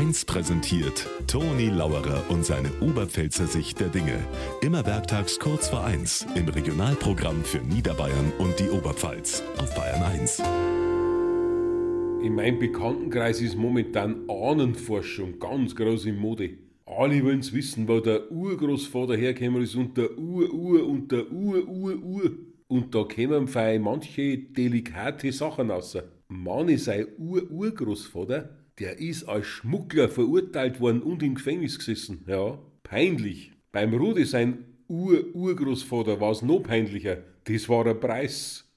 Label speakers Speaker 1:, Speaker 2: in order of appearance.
Speaker 1: 1 präsentiert Toni Lauerer und seine Oberpfälzer Sicht der Dinge. Immer werktags kurz vor 1 im Regionalprogramm für Niederbayern und die Oberpfalz auf Bayern 1.
Speaker 2: In meinem Bekanntenkreis ist momentan Ahnenforschung ganz groß in Mode. Alle wollen's wissen, wo der Urgroßvater hergekommen ist und der Ur-Ur und der Ur-Ur-Ur. Und da kämen manche delikate Sachen raus. Meine sei Ur-Urgroßvater, der ist als Schmuggler verurteilt worden und im Gefängnis gesessen. Ja, peinlich. Beim Rudi sein Ur-Urgroßvater war's noch peinlicher. Das war der Preis.